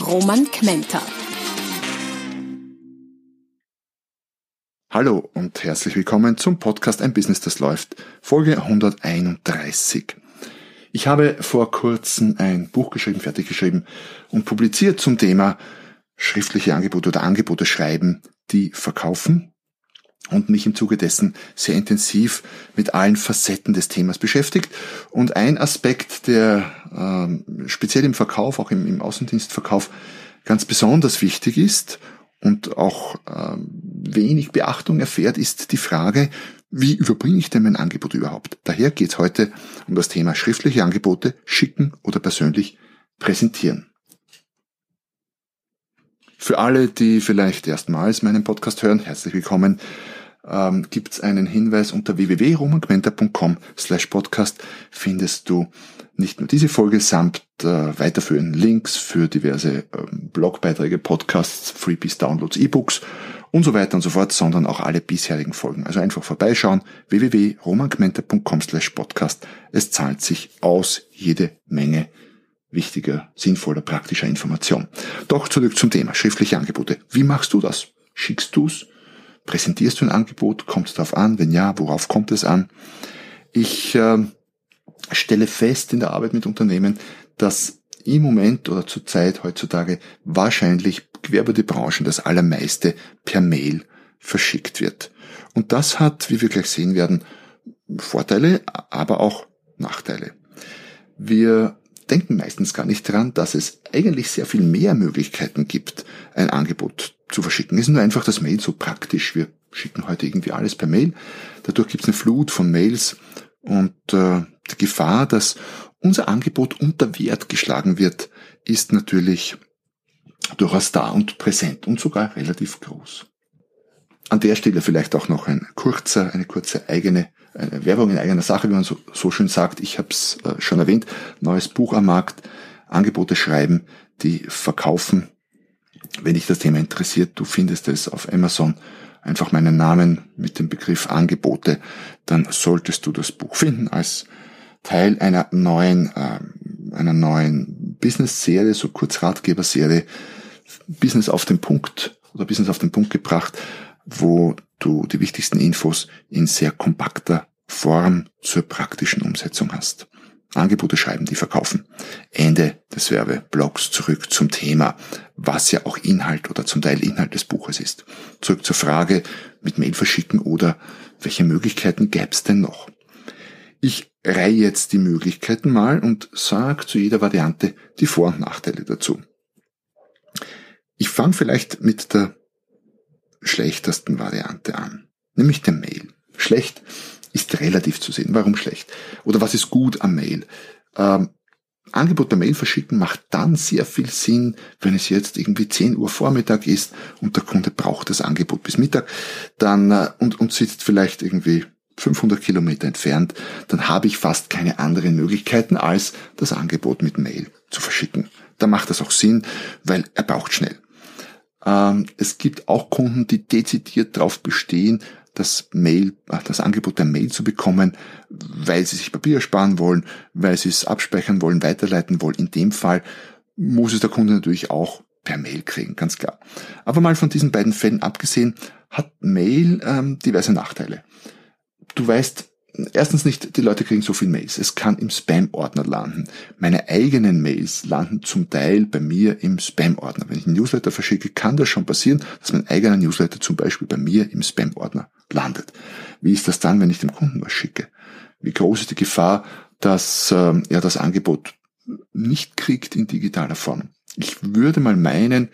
Roman Kmenter. Hallo und herzlich willkommen zum Podcast Ein Business, das läuft, Folge 131. Ich habe vor kurzem ein Buch geschrieben, fertig geschrieben und publiziert zum Thema schriftliche Angebote oder Angebote schreiben, die verkaufen und mich im Zuge dessen sehr intensiv mit allen Facetten des Themas beschäftigt. Und ein Aspekt, der ähm, speziell im Verkauf, auch im, im Außendienstverkauf, ganz besonders wichtig ist und auch äh, wenig Beachtung erfährt, ist die Frage, wie überbringe ich denn mein Angebot überhaupt? Daher geht es heute um das Thema schriftliche Angebote schicken oder persönlich präsentieren. Für alle, die vielleicht erstmals meinen Podcast hören, herzlich willkommen. Ähm, Gibt es einen Hinweis unter www.romanquenter.com slash podcast findest du nicht nur diese Folge samt äh, weiterführenden Links für diverse ähm, Blogbeiträge, Podcasts, Freebies, Downloads, E-Books und so weiter und so fort, sondern auch alle bisherigen Folgen. Also einfach vorbeischauen, www.romangmenta.com slash podcast. Es zahlt sich aus, jede Menge wichtiger, sinnvoller, praktischer Information. Doch zurück zum Thema, schriftliche Angebote. Wie machst du das? Schickst du's? Präsentierst du ein Angebot? Kommt es darauf an? Wenn ja, worauf kommt es an? Ich äh, stelle fest in der Arbeit mit Unternehmen, dass im Moment oder zur Zeit heutzutage wahrscheinlich quer über die Branchen das allermeiste per Mail verschickt wird. Und das hat, wie wir gleich sehen werden, Vorteile, aber auch Nachteile. Wir denken meistens gar nicht dran, dass es eigentlich sehr viel mehr Möglichkeiten gibt, ein Angebot zu verschicken. Es ist nur einfach das Mail so praktisch. Wir schicken heute irgendwie alles per Mail. Dadurch gibt es eine Flut von Mails und äh, die Gefahr, dass unser Angebot unter Wert geschlagen wird, ist natürlich durchaus da und präsent und sogar relativ groß. An der Stelle vielleicht auch noch ein kurzer, eine kurze eigene eine Werbung in eigener Sache, wie man so, so schön sagt. Ich habe es äh, schon erwähnt. Neues Buch am Markt, Angebote schreiben, die verkaufen. Wenn dich das Thema interessiert, du findest es auf Amazon. Einfach meinen Namen mit dem Begriff Angebote, dann solltest du das Buch finden als Teil einer neuen, äh, einer neuen Business-Serie, so kurz Ratgeber-Serie, Business auf den Punkt oder Business auf den Punkt gebracht, wo du die wichtigsten Infos in sehr kompakter Form zur praktischen Umsetzung hast. Angebote schreiben, die verkaufen. Ende des Werbeblogs zurück zum Thema, was ja auch Inhalt oder zum Teil Inhalt des Buches ist. Zurück zur Frage mit Mail verschicken oder welche Möglichkeiten gäbe es denn noch? Ich reihe jetzt die Möglichkeiten mal und sage zu jeder Variante die Vor- und Nachteile dazu. Ich fange vielleicht mit der schlechtesten Variante an, nämlich der Mail. Schlecht ist relativ zu sehen. Warum schlecht? Oder was ist gut am Mail? Ähm, Angebot per Mail verschicken macht dann sehr viel Sinn, wenn es jetzt irgendwie 10 Uhr Vormittag ist und der Kunde braucht das Angebot bis Mittag, dann äh, und, und sitzt vielleicht irgendwie 500 Kilometer entfernt, dann habe ich fast keine anderen Möglichkeiten, als das Angebot mit Mail zu verschicken. Da macht das auch Sinn, weil er braucht schnell. Ähm, es gibt auch Kunden, die dezidiert darauf bestehen, das Mail, äh, das Angebot der Mail zu bekommen, weil sie sich Papier sparen wollen, weil sie es abspeichern wollen, weiterleiten wollen. In dem Fall muss es der Kunde natürlich auch per Mail kriegen, ganz klar. Aber mal von diesen beiden Fällen abgesehen, hat Mail ähm, diverse Nachteile. Du weißt erstens nicht, die Leute kriegen so viel Mails. Es kann im Spam-Ordner landen. Meine eigenen Mails landen zum Teil bei mir im Spam-Ordner. Wenn ich einen Newsletter verschicke, kann das schon passieren, dass mein eigener Newsletter zum Beispiel bei mir im Spam-Ordner landet. Wie ist das dann, wenn ich dem Kunden was schicke? Wie groß ist die Gefahr, dass äh, er das Angebot nicht kriegt in digitaler Form? Ich würde mal meinen,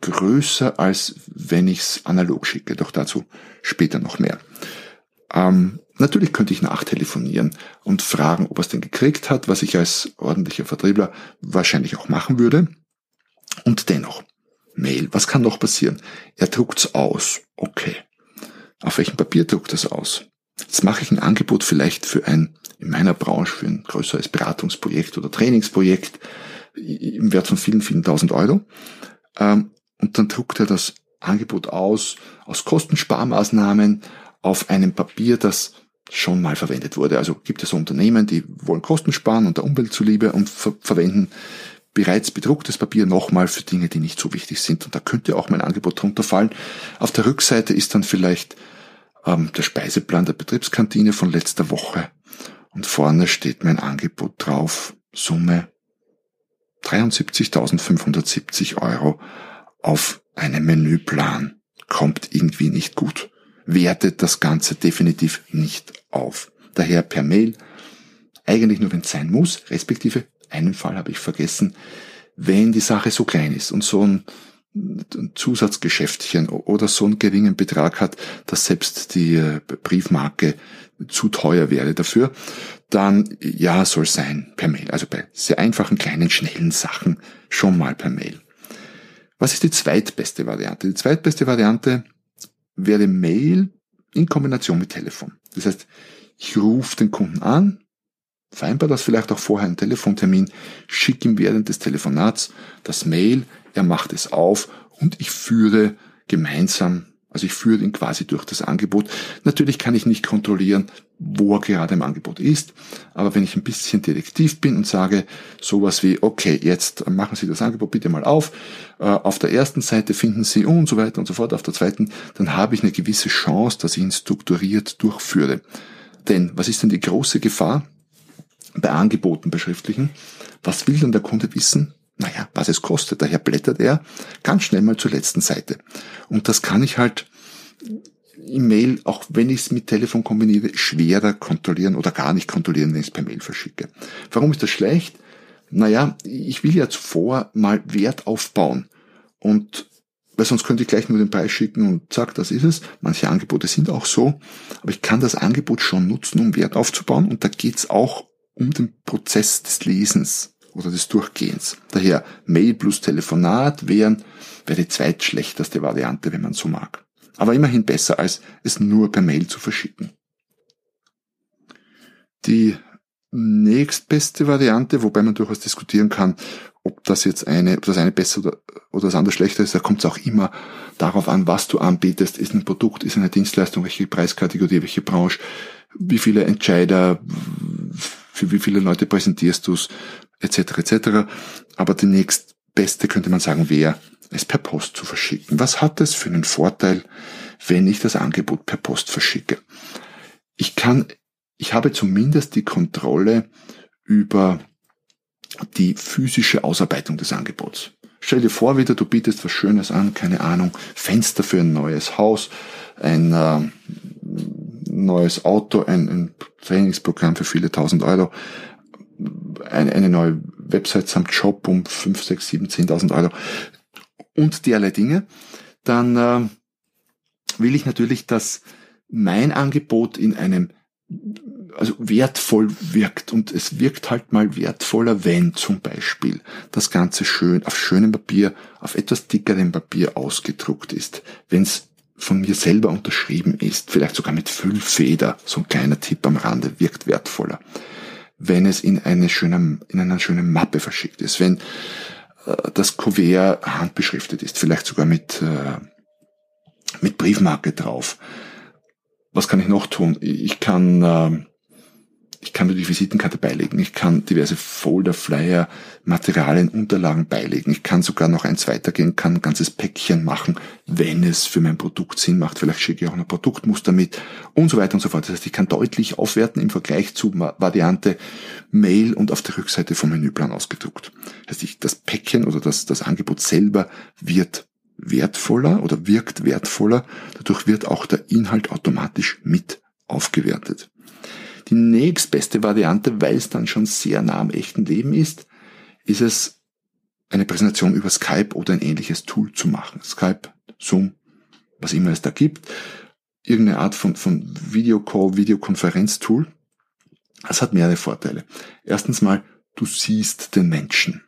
größer als wenn ich es analog schicke. Doch dazu später noch mehr. Ähm, Natürlich könnte ich nachtelefonieren und fragen, ob er es denn gekriegt hat, was ich als ordentlicher Vertriebler wahrscheinlich auch machen würde. Und dennoch, Mail, was kann noch passieren? Er druckt's aus. Okay. Auf welchem Papier druckt es aus? Jetzt mache ich ein Angebot vielleicht für ein, in meiner Branche, für ein größeres Beratungsprojekt oder Trainingsprojekt im Wert von vielen, vielen tausend Euro. Ähm, und dann druckt er das Angebot aus, aus Kostensparmaßnahmen auf einem Papier, das schon mal verwendet wurde. Also gibt es Unternehmen, die wollen Kosten sparen und der Umwelt zuliebe und ver verwenden bereits bedrucktes Papier nochmal für Dinge, die nicht so wichtig sind. Und da könnte auch mein Angebot drunter fallen. Auf der Rückseite ist dann vielleicht ähm, der Speiseplan der Betriebskantine von letzter Woche. Und vorne steht mein Angebot drauf. Summe 73.570 Euro auf einem Menüplan. Kommt irgendwie nicht gut. Wertet das Ganze definitiv nicht auf. Daher per Mail, eigentlich nur wenn es sein muss, respektive einen Fall habe ich vergessen, wenn die Sache so klein ist und so ein Zusatzgeschäftchen oder so einen geringen Betrag hat, dass selbst die äh, Briefmarke zu teuer wäre dafür, dann ja, soll sein per Mail. Also bei sehr einfachen, kleinen, schnellen Sachen schon mal per Mail. Was ist die zweitbeste Variante? Die zweitbeste Variante wäre Mail in Kombination mit Telefon. Das heißt, ich rufe den Kunden an, vereinbar das vielleicht auch vorher einen Telefontermin, schicke ihm während des Telefonats das Mail, er macht es auf und ich führe gemeinsam, also ich führe ihn quasi durch das Angebot. Natürlich kann ich nicht kontrollieren, wo er gerade im Angebot ist, aber wenn ich ein bisschen detektiv bin und sage sowas wie, okay, jetzt machen Sie das Angebot bitte mal auf, äh, auf der ersten Seite finden Sie und so weiter und so fort, auf der zweiten, dann habe ich eine gewisse Chance, dass ich ihn strukturiert durchführe. Denn was ist denn die große Gefahr bei Angeboten beschriftlichen? Was will denn der Kunde wissen? naja, was es kostet. Daher blättert er ganz schnell mal zur letzten Seite. Und das kann ich halt im Mail, auch wenn ich es mit Telefon kombiniere, schwerer kontrollieren oder gar nicht kontrollieren, wenn ich es per Mail verschicke. Warum ist das schlecht? Naja, ich will ja zuvor mal Wert aufbauen. Und weil sonst könnte ich gleich nur den Preis schicken und zack, das ist es. Manche Angebote sind auch so. Aber ich kann das Angebot schon nutzen, um Wert aufzubauen. Und da geht's auch um den Prozess des Lesens oder des Durchgehens. Daher Mail plus Telefonat wären, wäre die zweitschlechteste Variante, wenn man so mag. Aber immerhin besser, als es nur per Mail zu verschicken. Die nächstbeste Variante, wobei man durchaus diskutieren kann, ob das jetzt eine, ob das eine besser oder, oder das andere schlechter ist, da kommt es auch immer darauf an, was du anbietest. Ist ein Produkt, ist eine Dienstleistung, welche Preiskategorie, welche Branche, wie viele Entscheider, für wie viele Leute präsentierst du es, etc. etc. Aber die nächstbeste könnte man sagen wäre, es per Post zu verschicken. Was hat es für einen Vorteil, wenn ich das Angebot per Post verschicke? Ich kann, ich habe zumindest die Kontrolle über die physische Ausarbeitung des Angebots. Stell dir vor wieder, du bietest was Schönes an, keine Ahnung, Fenster für ein neues Haus, ein äh, neues Auto, ein, ein Trainingsprogramm für viele tausend Euro, eine, eine neue Website samt Shop um 5, 6, 7, 10.000 Euro und derlei Dinge, dann äh, will ich natürlich, dass mein Angebot in einem also wertvoll wirkt und es wirkt halt mal wertvoller, wenn zum Beispiel das Ganze schön auf schönem Papier, auf etwas dickerem Papier ausgedruckt ist, wenn es von mir selber unterschrieben ist, vielleicht sogar mit Füllfeder, so ein kleiner Tipp am Rande, wirkt wertvoller. Wenn es in eine schöne, in einer schönen Mappe verschickt ist, wenn das Kuvert handbeschriftet ist, vielleicht sogar mit, äh, mit Briefmarke drauf. Was kann ich noch tun? Ich kann äh, ich kann die Visitenkarte beilegen. Ich kann diverse Folder, Flyer, Materialien, Unterlagen beilegen. Ich kann sogar noch eins weitergehen, kann ein ganzes Päckchen machen, wenn es für mein Produkt Sinn macht. Vielleicht schicke ich auch ein Produktmuster mit und so weiter und so fort. Das heißt, ich kann deutlich aufwerten im Vergleich zu Variante Mail und auf der Rückseite vom Menüplan ausgedruckt. Das heißt, ich, das Päckchen oder das, das Angebot selber wird wertvoller oder wirkt wertvoller. Dadurch wird auch der Inhalt automatisch mit aufgewertet. Die nächstbeste Variante, weil es dann schon sehr nah am echten Leben ist, ist es, eine Präsentation über Skype oder ein ähnliches Tool zu machen. Skype, Zoom, was immer es da gibt. Irgendeine Art von, von Videocall, Videokonferenztool. Das hat mehrere Vorteile. Erstens mal, du siehst den Menschen.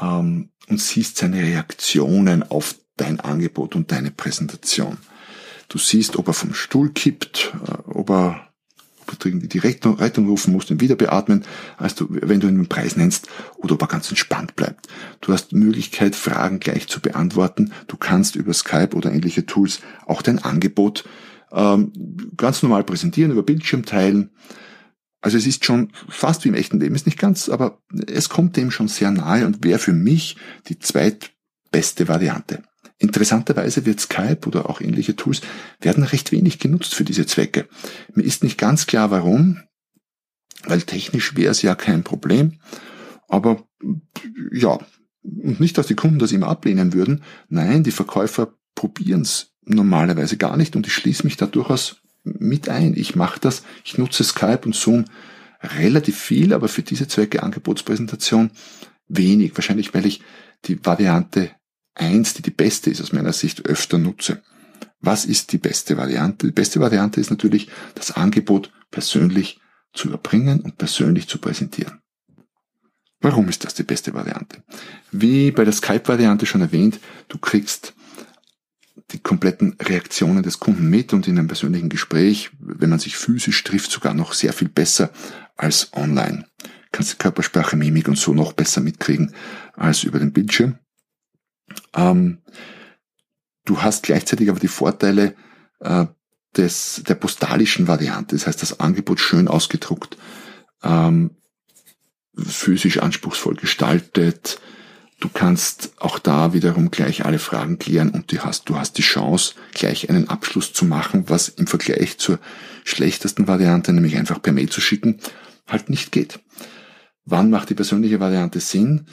ähm, und siehst seine Reaktionen auf dein Angebot und deine Präsentation. Du siehst, ob er vom Stuhl kippt, äh, ob er die Rettung, rufen musst und wieder beatmen, als du, wenn du ihn den Preis nennst, oder ob ganz entspannt bleibt. Du hast Möglichkeit, Fragen gleich zu beantworten. Du kannst über Skype oder ähnliche Tools auch dein Angebot ähm, ganz normal präsentieren, über Bildschirm teilen. Also es ist schon fast wie im echten Leben, ist nicht ganz, aber es kommt dem schon sehr nahe und wäre für mich die zweitbeste Variante. Interessanterweise wird Skype oder auch ähnliche Tools werden recht wenig genutzt für diese Zwecke. Mir ist nicht ganz klar warum, weil technisch wäre es ja kein Problem, aber ja, und nicht, dass die Kunden das immer ablehnen würden. Nein, die Verkäufer probieren es normalerweise gar nicht und ich schließe mich da durchaus mit ein. Ich mache das, ich nutze Skype und Zoom relativ viel, aber für diese Zwecke Angebotspräsentation wenig. Wahrscheinlich, weil ich die Variante 1, die die beste ist aus meiner Sicht, öfter nutze. Was ist die beste Variante? Die beste Variante ist natürlich, das Angebot persönlich zu überbringen und persönlich zu präsentieren. Warum ist das die beste Variante? Wie bei der Skype-Variante schon erwähnt, du kriegst die kompletten Reaktionen des Kunden mit und in einem persönlichen Gespräch, wenn man sich physisch trifft, sogar noch sehr viel besser als online. Kannst die Körpersprache, Mimik und so noch besser mitkriegen als über den Bildschirm. Ähm, du hast gleichzeitig aber die Vorteile äh, des, der postalischen Variante, das heißt das Angebot schön ausgedruckt, ähm, physisch anspruchsvoll gestaltet, Du kannst auch da wiederum gleich alle Fragen klären und du hast, du hast die Chance, gleich einen Abschluss zu machen, was im Vergleich zur schlechtesten Variante, nämlich einfach per Mail zu schicken, halt nicht geht. Wann macht die persönliche Variante Sinn?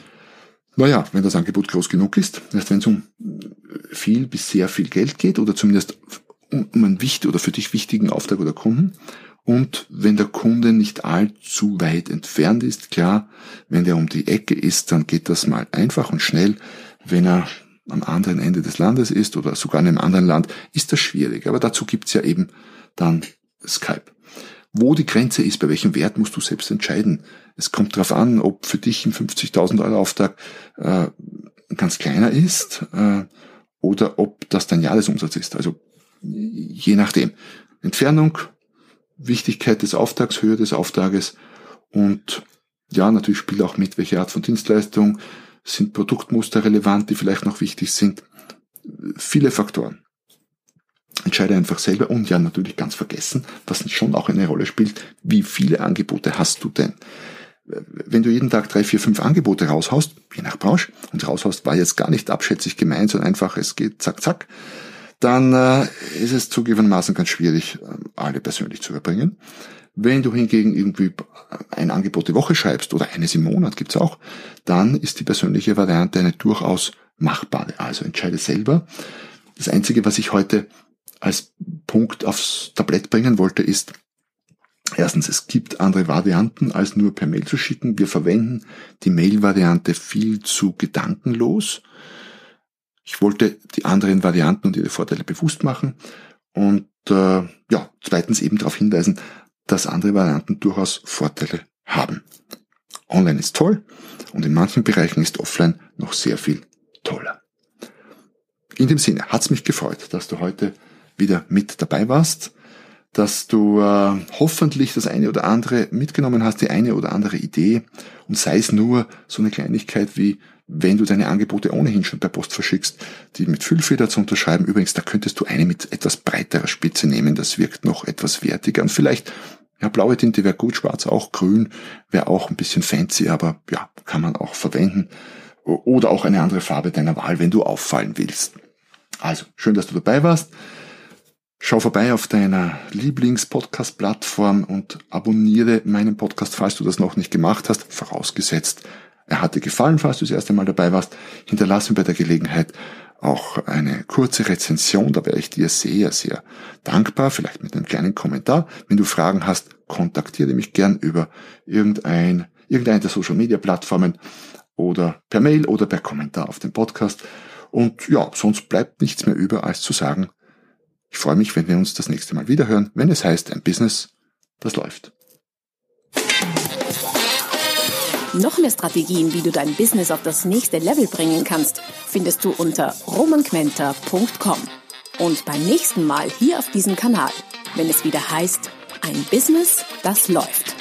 Naja, wenn das Angebot groß genug ist, erst wenn es um viel bis sehr viel Geld geht oder zumindest um einen wichtigen oder für dich wichtigen Auftrag oder Kunden und wenn der Kunde nicht allzu weit entfernt ist, klar, wenn der um die Ecke ist, dann geht das mal einfach und schnell. Wenn er am anderen Ende des Landes ist oder sogar in einem anderen Land, ist das schwierig. Aber dazu gibt's ja eben dann Skype. Wo die Grenze ist, bei welchem Wert musst du selbst entscheiden. Es kommt darauf an, ob für dich ein 50.000 Euro Auftrag äh, ganz kleiner ist äh, oder ob das dein Jahresumsatz ist. Also je nachdem. Entfernung, Wichtigkeit des Auftrags, Höhe des Auftrages und ja, natürlich spielt auch mit, welche Art von Dienstleistung, sind Produktmuster relevant, die vielleicht noch wichtig sind. Viele Faktoren. Entscheide einfach selber und ja, natürlich ganz vergessen, was schon auch eine Rolle spielt, wie viele Angebote hast du denn? Wenn du jeden Tag drei, vier, fünf Angebote raushaust, je nach Branche, und raushaust war jetzt gar nicht abschätzig gemeint, sondern einfach, es geht zack, zack, dann äh, ist es zugegebenermaßen ganz schwierig, äh, alle persönlich zu überbringen. Wenn du hingegen irgendwie ein Angebot die Woche schreibst oder eines im Monat gibt's auch, dann ist die persönliche Variante eine durchaus machbare. Also entscheide selber. Das Einzige, was ich heute als Punkt aufs Tablett bringen wollte, ist, erstens, es gibt andere Varianten, als nur per Mail zu schicken. Wir verwenden die Mail-Variante viel zu gedankenlos. Ich wollte die anderen Varianten und ihre Vorteile bewusst machen und äh, ja, zweitens eben darauf hinweisen, dass andere Varianten durchaus Vorteile haben. Online ist toll und in manchen Bereichen ist offline noch sehr viel toller. In dem Sinne hat's mich gefreut, dass du heute wieder mit dabei warst, dass du äh, hoffentlich das eine oder andere mitgenommen hast, die eine oder andere Idee und sei es nur so eine Kleinigkeit wie wenn du deine Angebote ohnehin schon per Post verschickst, die mit Füllfeder zu unterschreiben. Übrigens, da könntest du eine mit etwas breiterer Spitze nehmen, das wirkt noch etwas wertiger. Und vielleicht, ja, blaue Tinte wäre gut, schwarz auch, grün wäre auch ein bisschen fancy, aber ja, kann man auch verwenden. Oder auch eine andere Farbe deiner Wahl, wenn du auffallen willst. Also, schön, dass du dabei warst. Schau vorbei auf deiner Lieblings-Podcast-Plattform und abonniere meinen Podcast, falls du das noch nicht gemacht hast, vorausgesetzt, er hat dir gefallen, falls du das erste Mal dabei warst. Hinterlass mir bei der Gelegenheit auch eine kurze Rezension, da wäre ich dir sehr, sehr dankbar, vielleicht mit einem kleinen Kommentar. Wenn du Fragen hast, kontaktiere mich gern über irgendein, irgendeine der Social Media Plattformen oder per Mail oder per Kommentar auf dem Podcast. Und ja, sonst bleibt nichts mehr über, als zu sagen, ich freue mich, wenn wir uns das nächste Mal wiederhören, wenn es heißt, ein Business, das läuft. Noch mehr Strategien, wie du dein Business auf das nächste Level bringen kannst, findest du unter romanquenter.com. Und beim nächsten Mal hier auf diesem Kanal, wenn es wieder heißt, ein Business, das läuft.